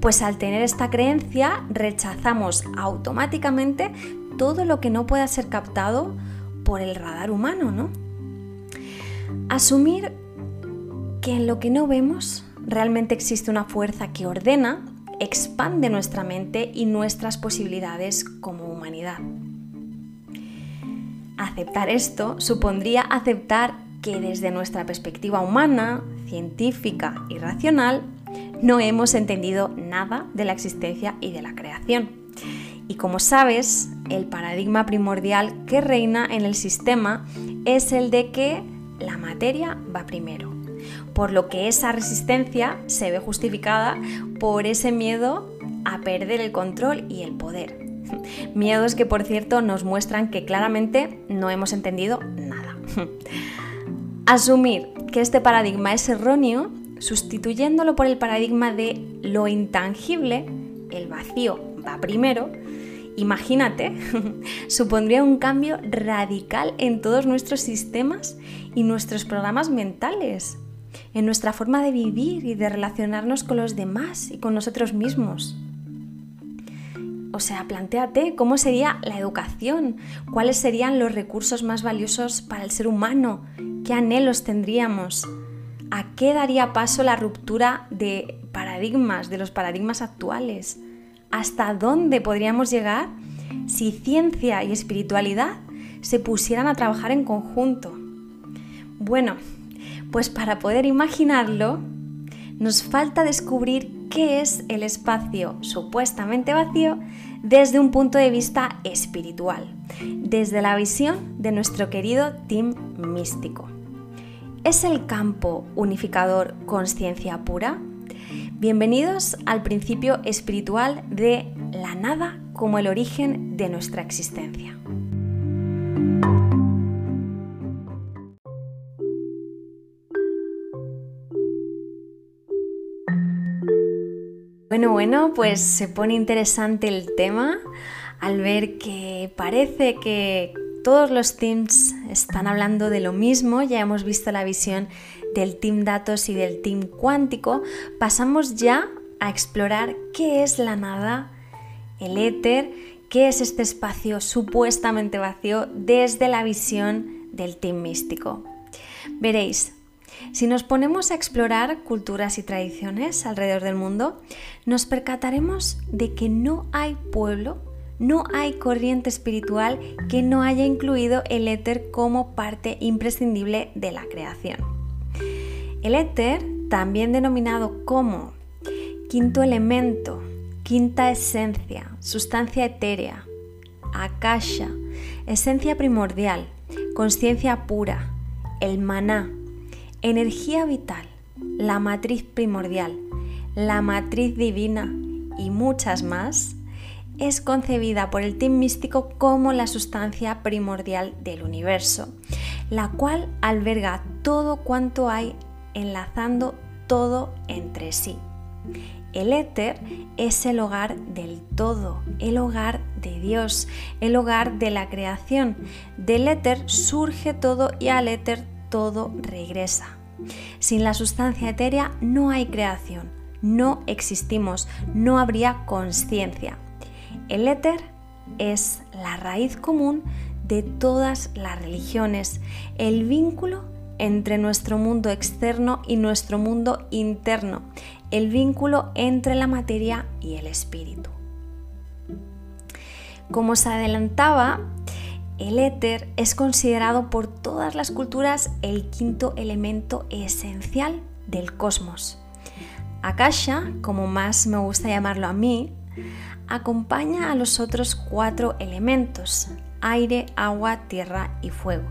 Pues al tener esta creencia rechazamos automáticamente todo lo que no pueda ser captado por el radar humano, ¿no? Asumir que en lo que no vemos realmente existe una fuerza que ordena, expande nuestra mente y nuestras posibilidades como humanidad. Aceptar esto supondría aceptar que desde nuestra perspectiva humana, científica y racional, no hemos entendido nada de la existencia y de la creación. Y como sabes, el paradigma primordial que reina en el sistema es el de que la materia va primero, por lo que esa resistencia se ve justificada por ese miedo a perder el control y el poder. Miedos que, por cierto, nos muestran que claramente no hemos entendido nada. Asumir que este paradigma es erróneo, sustituyéndolo por el paradigma de lo intangible, el vacío va primero, imagínate, supondría un cambio radical en todos nuestros sistemas y nuestros programas mentales, en nuestra forma de vivir y de relacionarnos con los demás y con nosotros mismos. O sea, planteate cómo sería la educación, cuáles serían los recursos más valiosos para el ser humano, qué anhelos tendríamos, a qué daría paso la ruptura de paradigmas, de los paradigmas actuales, hasta dónde podríamos llegar si ciencia y espiritualidad se pusieran a trabajar en conjunto. Bueno, pues para poder imaginarlo, nos falta descubrir qué es el espacio supuestamente vacío desde un punto de vista espiritual, desde la visión de nuestro querido team místico. ¿Es el campo unificador conciencia pura? Bienvenidos al principio espiritual de la nada como el origen de nuestra existencia. Bueno, bueno, pues se pone interesante el tema al ver que parece que todos los teams están hablando de lo mismo, ya hemos visto la visión del team datos y del team cuántico, pasamos ya a explorar qué es la nada, el éter, qué es este espacio supuestamente vacío desde la visión del team místico. Veréis, si nos ponemos a explorar culturas y tradiciones alrededor del mundo, nos percataremos de que no hay pueblo, no hay corriente espiritual que no haya incluido el éter como parte imprescindible de la creación. El éter, también denominado como quinto elemento, quinta esencia, sustancia etérea, akasha, esencia primordial, conciencia pura, el maná, energía vital, la matriz primordial, la matriz divina y muchas más, es concebida por el team místico como la sustancia primordial del universo, la cual alberga todo cuanto hay enlazando todo entre sí. El éter es el hogar del todo, el hogar de Dios, el hogar de la creación. Del éter surge todo y al éter todo regresa. Sin la sustancia etérea no hay creación, no existimos, no habría conciencia. El éter es la raíz común de todas las religiones, el vínculo entre nuestro mundo externo y nuestro mundo interno, el vínculo entre la materia y el espíritu. Como se adelantaba, el éter es considerado por todas las culturas el quinto elemento esencial del cosmos. Akasha, como más me gusta llamarlo a mí, acompaña a los otros cuatro elementos, aire, agua, tierra y fuego.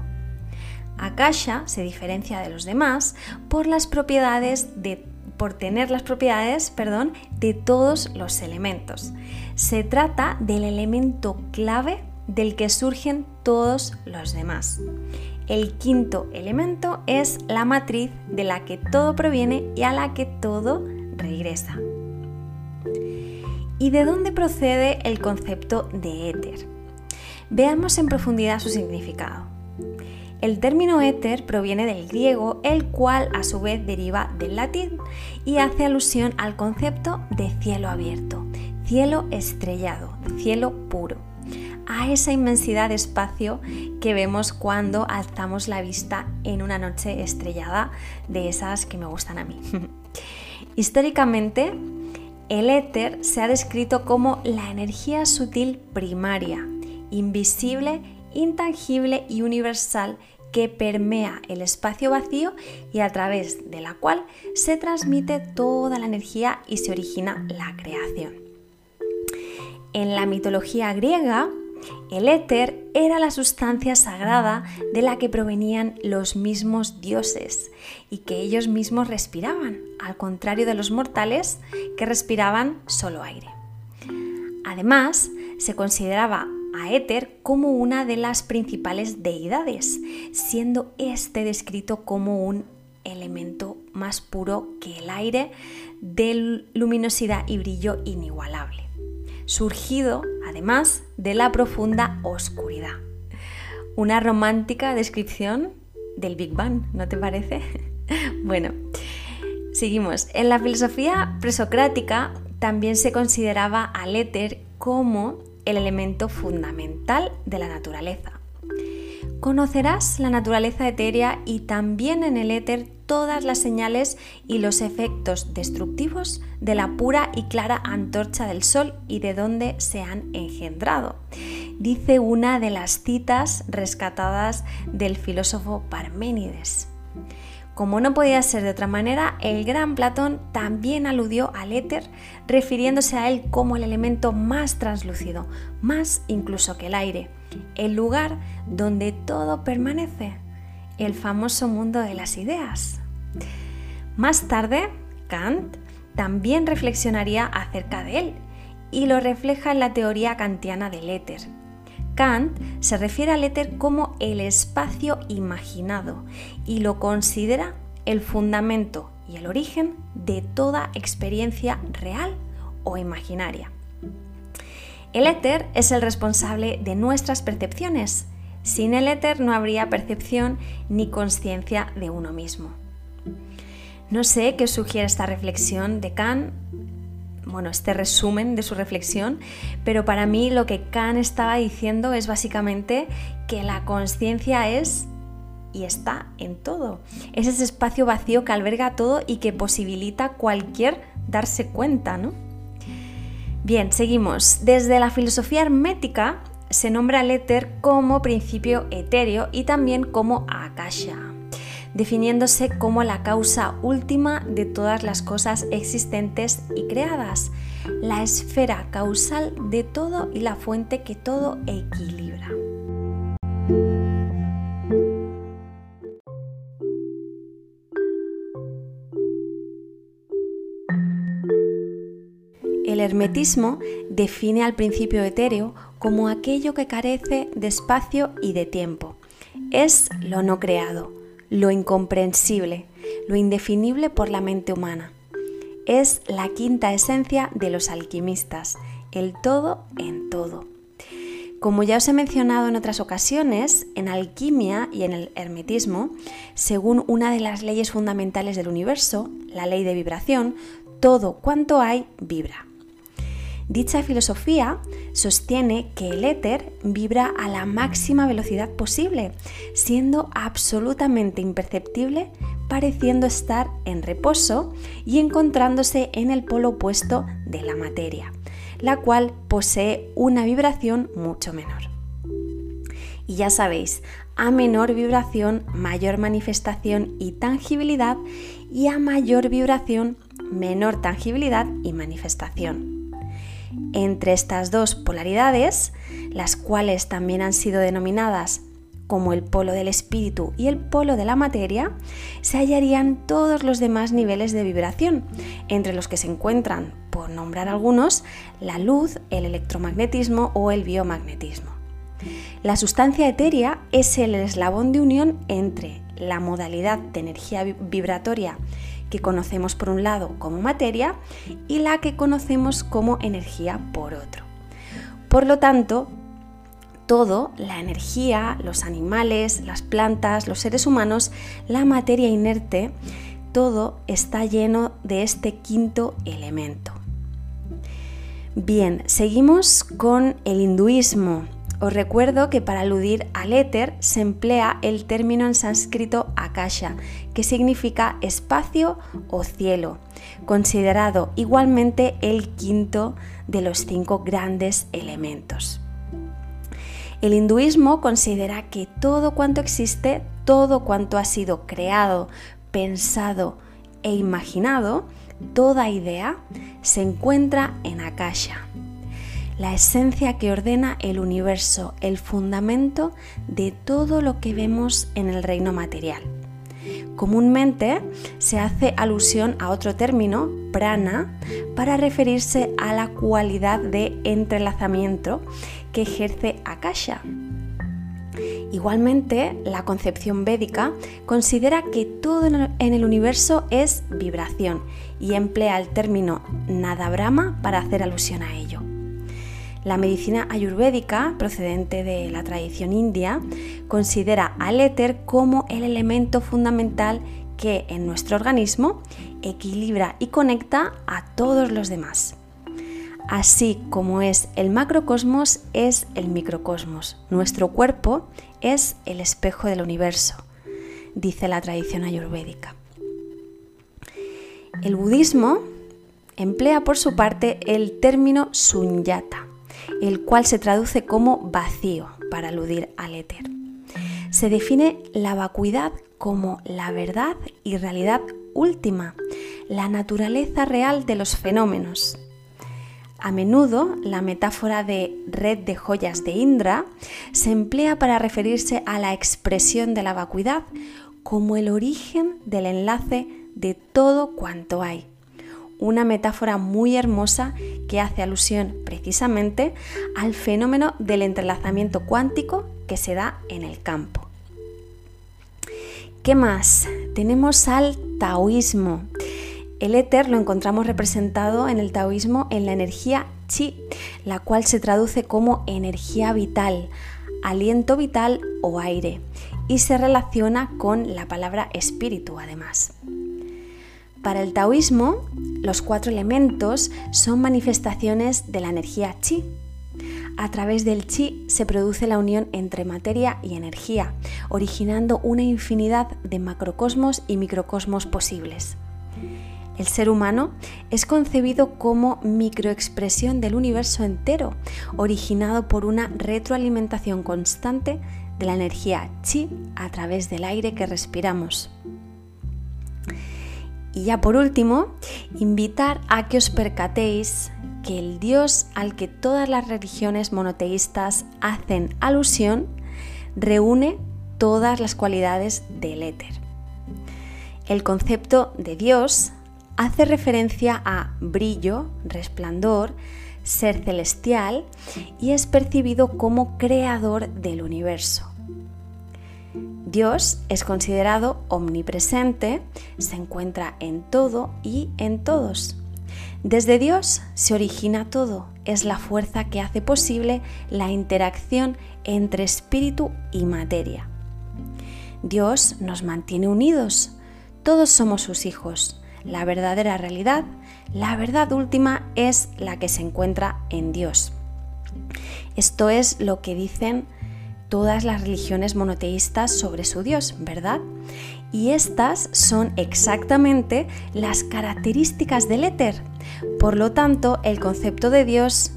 Akasha se diferencia de los demás por las propiedades de por tener las propiedades, perdón, de todos los elementos. Se trata del elemento clave del que surgen todos los demás. El quinto elemento es la matriz de la que todo proviene y a la que todo regresa. ¿Y de dónde procede el concepto de éter? Veamos en profundidad su significado. El término éter proviene del griego, el cual a su vez deriva del latín y hace alusión al concepto de cielo abierto, cielo estrellado, cielo puro, a esa inmensidad de espacio que vemos cuando alzamos la vista en una noche estrellada, de esas que me gustan a mí. Históricamente, el éter se ha descrito como la energía sutil primaria, invisible, intangible y universal que permea el espacio vacío y a través de la cual se transmite toda la energía y se origina la creación. En la mitología griega, el éter era la sustancia sagrada de la que provenían los mismos dioses y que ellos mismos respiraban, al contrario de los mortales que respiraban solo aire. Además, se consideraba a Éter como una de las principales deidades, siendo este descrito como un elemento más puro que el aire de luminosidad y brillo inigualable surgido además de la profunda oscuridad. Una romántica descripción del Big Bang, ¿no te parece? bueno, seguimos. En la filosofía presocrática también se consideraba al éter como el elemento fundamental de la naturaleza. Conocerás la naturaleza etérea y también en el éter todas las señales y los efectos destructivos de la pura y clara antorcha del Sol y de dónde se han engendrado. Dice una de las citas rescatadas del filósofo Parménides. Como no podía ser de otra manera, el gran Platón también aludió al éter, refiriéndose a él como el elemento más translúcido, más incluso que el aire, el lugar donde todo permanece el famoso mundo de las ideas. Más tarde, Kant también reflexionaría acerca de él y lo refleja en la teoría kantiana del éter. Kant se refiere al éter como el espacio imaginado y lo considera el fundamento y el origen de toda experiencia real o imaginaria. El éter es el responsable de nuestras percepciones sin el éter no habría percepción ni conciencia de uno mismo. No sé qué sugiere esta reflexión de Kant, bueno, este resumen de su reflexión, pero para mí lo que Kant estaba diciendo es básicamente que la conciencia es y está en todo. Es ese espacio vacío que alberga todo y que posibilita cualquier darse cuenta, ¿no? Bien, seguimos. Desde la filosofía hermética se nombra al éter como principio etéreo y también como akasha, definiéndose como la causa última de todas las cosas existentes y creadas, la esfera causal de todo y la fuente que todo equilibra. Hermetismo define al principio etéreo como aquello que carece de espacio y de tiempo. Es lo no creado, lo incomprensible, lo indefinible por la mente humana. Es la quinta esencia de los alquimistas, el todo en todo. Como ya os he mencionado en otras ocasiones, en alquimia y en el hermetismo, según una de las leyes fundamentales del universo, la ley de vibración, todo cuanto hay vibra. Dicha filosofía sostiene que el éter vibra a la máxima velocidad posible, siendo absolutamente imperceptible, pareciendo estar en reposo y encontrándose en el polo opuesto de la materia, la cual posee una vibración mucho menor. Y ya sabéis, a menor vibración, mayor manifestación y tangibilidad, y a mayor vibración, menor tangibilidad y manifestación. Entre estas dos polaridades, las cuales también han sido denominadas como el polo del espíritu y el polo de la materia, se hallarían todos los demás niveles de vibración, entre los que se encuentran, por nombrar algunos, la luz, el electromagnetismo o el biomagnetismo. La sustancia etérea es el eslabón de unión entre la modalidad de energía vibratoria que conocemos por un lado como materia y la que conocemos como energía por otro. Por lo tanto, Todo, la energía, los animales, las plantas, los seres humanos, la materia inerte, todo está lleno de este quinto elemento. Bien, seguimos con el hinduismo. Os recuerdo que para aludir al éter se emplea el término en sánscrito akasha, que significa espacio o cielo, considerado igualmente el quinto de los cinco grandes elementos. El hinduismo considera que todo cuanto existe, todo cuanto ha sido creado, pensado e imaginado, toda idea se encuentra en Akasha, la esencia que ordena el universo, el fundamento de todo lo que vemos en el reino material. Comúnmente se hace alusión a otro término, prana, para referirse a la cualidad de entrelazamiento que ejerce Akasha, Igualmente, la concepción védica considera que todo en el universo es vibración y emplea el término nada brahma para hacer alusión a ello. La medicina ayurvédica, procedente de la tradición india, considera al éter como el elemento fundamental que en nuestro organismo equilibra y conecta a todos los demás. Así como es el macrocosmos, es el microcosmos. Nuestro cuerpo es el espejo del universo, dice la tradición ayurvédica. El budismo emplea por su parte el término sunyata, el cual se traduce como vacío para aludir al éter. Se define la vacuidad como la verdad y realidad última, la naturaleza real de los fenómenos, a menudo la metáfora de red de joyas de Indra se emplea para referirse a la expresión de la vacuidad como el origen del enlace de todo cuanto hay. Una metáfora muy hermosa que hace alusión precisamente al fenómeno del entrelazamiento cuántico que se da en el campo. ¿Qué más? Tenemos al taoísmo. El éter lo encontramos representado en el taoísmo en la energía chi, la cual se traduce como energía vital, aliento vital o aire, y se relaciona con la palabra espíritu además. Para el taoísmo, los cuatro elementos son manifestaciones de la energía chi. A través del chi se produce la unión entre materia y energía, originando una infinidad de macrocosmos y microcosmos posibles. El ser humano es concebido como microexpresión del universo entero, originado por una retroalimentación constante de la energía chi a través del aire que respiramos. Y ya por último, invitar a que os percatéis que el Dios al que todas las religiones monoteístas hacen alusión reúne todas las cualidades del éter. El concepto de Dios hace referencia a brillo, resplandor, ser celestial y es percibido como creador del universo. Dios es considerado omnipresente, se encuentra en todo y en todos. Desde Dios se origina todo, es la fuerza que hace posible la interacción entre espíritu y materia. Dios nos mantiene unidos, todos somos sus hijos, la verdadera realidad, la verdad última es la que se encuentra en Dios. Esto es lo que dicen todas las religiones monoteístas sobre su Dios, ¿verdad? Y estas son exactamente las características del éter. Por lo tanto, el concepto de Dios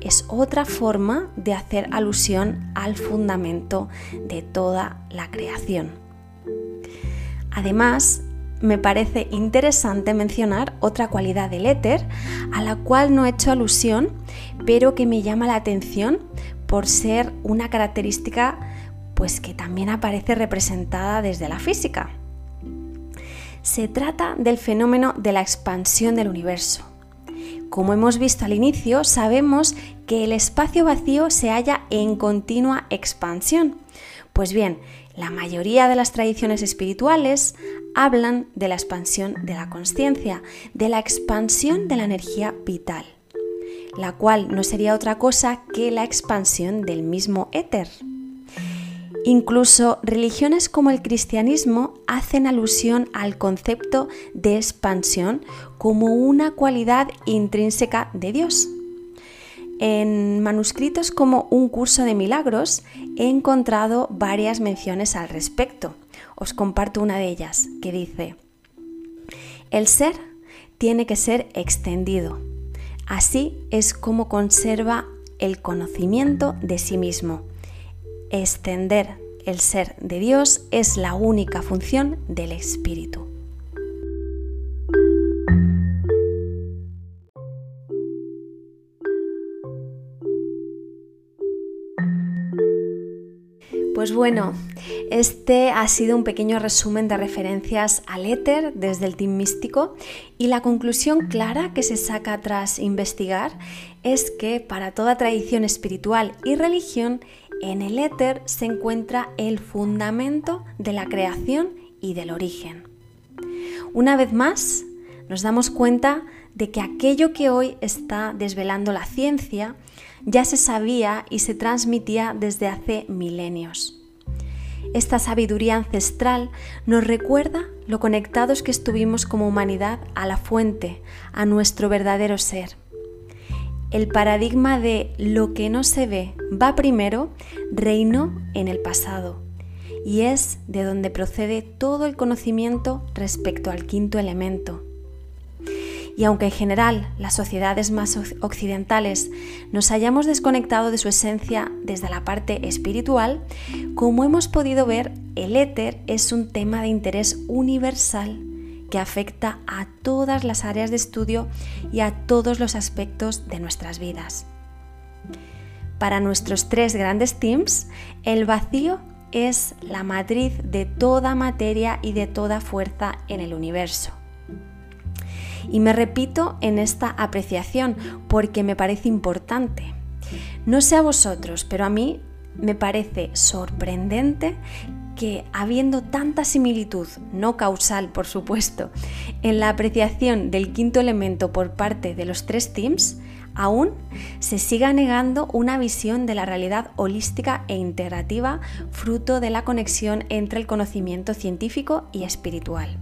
es otra forma de hacer alusión al fundamento de toda la creación. Además, me parece interesante mencionar otra cualidad del éter a la cual no he hecho alusión, pero que me llama la atención por ser una característica pues que también aparece representada desde la física. Se trata del fenómeno de la expansión del universo. Como hemos visto al inicio, sabemos que el espacio vacío se halla en continua expansión. Pues bien, la mayoría de las tradiciones espirituales hablan de la expansión de la conciencia, de la expansión de la energía vital. La cual no sería otra cosa que la expansión del mismo éter. Incluso religiones como el cristianismo hacen alusión al concepto de expansión como una cualidad intrínseca de Dios. En manuscritos como Un curso de milagros he encontrado varias menciones al respecto. Os comparto una de ellas que dice, el ser tiene que ser extendido. Así es como conserva el conocimiento de sí mismo. Extender el ser de Dios es la única función del Espíritu. Pues bueno, este ha sido un pequeño resumen de referencias al éter desde el team místico y la conclusión clara que se saca tras investigar es que para toda tradición espiritual y religión en el éter se encuentra el fundamento de la creación y del origen. Una vez más, nos damos cuenta de que aquello que hoy está desvelando la ciencia ya se sabía y se transmitía desde hace milenios. Esta sabiduría ancestral nos recuerda lo conectados que estuvimos como humanidad a la fuente, a nuestro verdadero ser. El paradigma de lo que no se ve va primero reinó en el pasado y es de donde procede todo el conocimiento respecto al quinto elemento, y aunque en general las sociedades más occidentales nos hayamos desconectado de su esencia desde la parte espiritual, como hemos podido ver, el éter es un tema de interés universal que afecta a todas las áreas de estudio y a todos los aspectos de nuestras vidas. Para nuestros tres grandes teams, el vacío es la matriz de toda materia y de toda fuerza en el universo. Y me repito en esta apreciación porque me parece importante. No sé a vosotros, pero a mí me parece sorprendente que habiendo tanta similitud, no causal por supuesto, en la apreciación del quinto elemento por parte de los tres teams, aún se siga negando una visión de la realidad holística e integrativa fruto de la conexión entre el conocimiento científico y espiritual.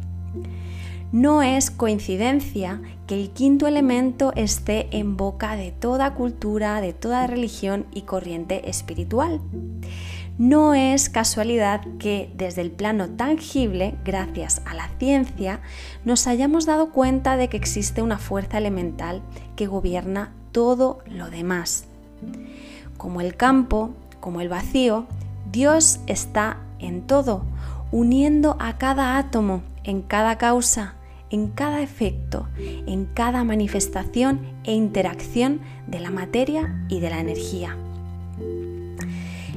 No es coincidencia que el quinto elemento esté en boca de toda cultura, de toda religión y corriente espiritual. No es casualidad que desde el plano tangible, gracias a la ciencia, nos hayamos dado cuenta de que existe una fuerza elemental que gobierna todo lo demás. Como el campo, como el vacío, Dios está en todo, uniendo a cada átomo, en cada causa, en cada efecto, en cada manifestación e interacción de la materia y de la energía.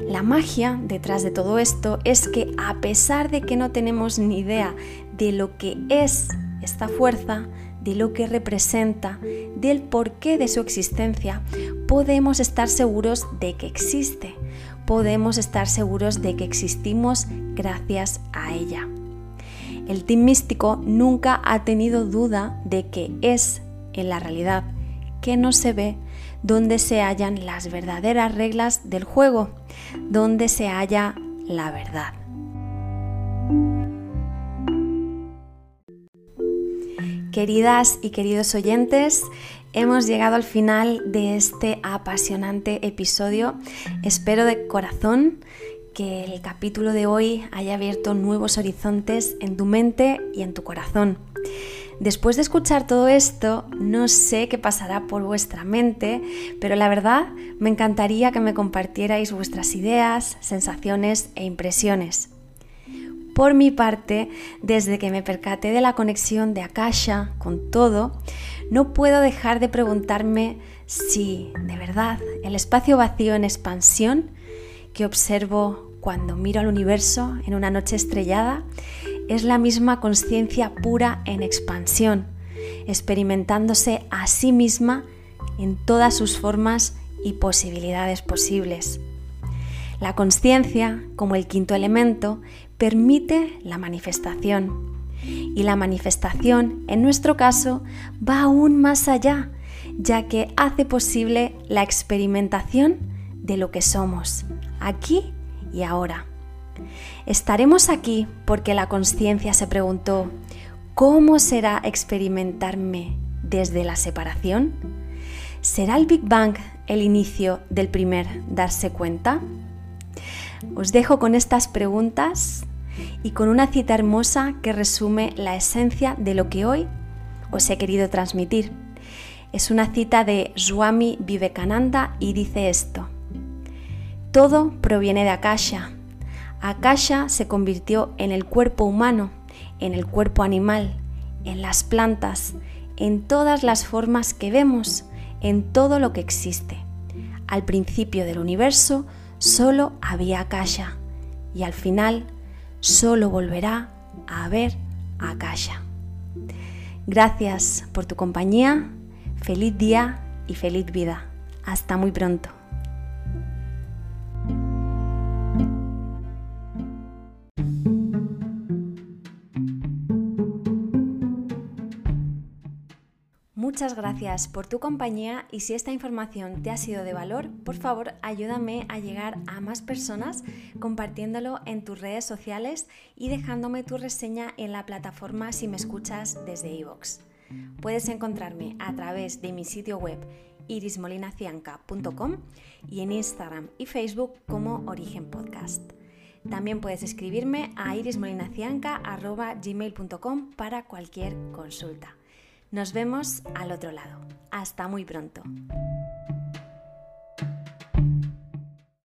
La magia detrás de todo esto es que a pesar de que no tenemos ni idea de lo que es esta fuerza, de lo que representa, del porqué de su existencia, podemos estar seguros de que existe, podemos estar seguros de que existimos gracias a ella. El team místico nunca ha tenido duda de que es, en la realidad, que no se ve, donde se hallan las verdaderas reglas del juego, donde se halla la verdad. Queridas y queridos oyentes, hemos llegado al final de este apasionante episodio. Espero de corazón que el capítulo de hoy haya abierto nuevos horizontes en tu mente y en tu corazón. Después de escuchar todo esto, no sé qué pasará por vuestra mente, pero la verdad me encantaría que me compartierais vuestras ideas, sensaciones e impresiones. Por mi parte, desde que me percaté de la conexión de Akasha con todo, no puedo dejar de preguntarme si, de verdad, el espacio vacío en expansión que observo cuando miro al universo en una noche estrellada es la misma conciencia pura en expansión, experimentándose a sí misma en todas sus formas y posibilidades posibles. La conciencia, como el quinto elemento, permite la manifestación. Y la manifestación, en nuestro caso, va aún más allá ya que hace posible la experimentación de lo que somos, aquí y ahora. Estaremos aquí porque la conciencia se preguntó, ¿cómo será experimentarme desde la separación? ¿Será el Big Bang el inicio del primer darse cuenta? Os dejo con estas preguntas y con una cita hermosa que resume la esencia de lo que hoy os he querido transmitir. Es una cita de Swami Vivekananda y dice esto. Todo proviene de Akasha. Akasha se convirtió en el cuerpo humano, en el cuerpo animal, en las plantas, en todas las formas que vemos, en todo lo que existe. Al principio del universo solo había Akasha y al final solo volverá a haber Akasha. Gracias por tu compañía, feliz día y feliz vida. Hasta muy pronto. Muchas gracias por tu compañía y si esta información te ha sido de valor, por favor ayúdame a llegar a más personas compartiéndolo en tus redes sociales y dejándome tu reseña en la plataforma si me escuchas desde iVoox. Puedes encontrarme a través de mi sitio web irismolinacianca.com y en Instagram y Facebook como Origen Podcast. También puedes escribirme a irismolinacianca.gmail.com para cualquier consulta. Nos vemos al otro lado. Hasta muy pronto.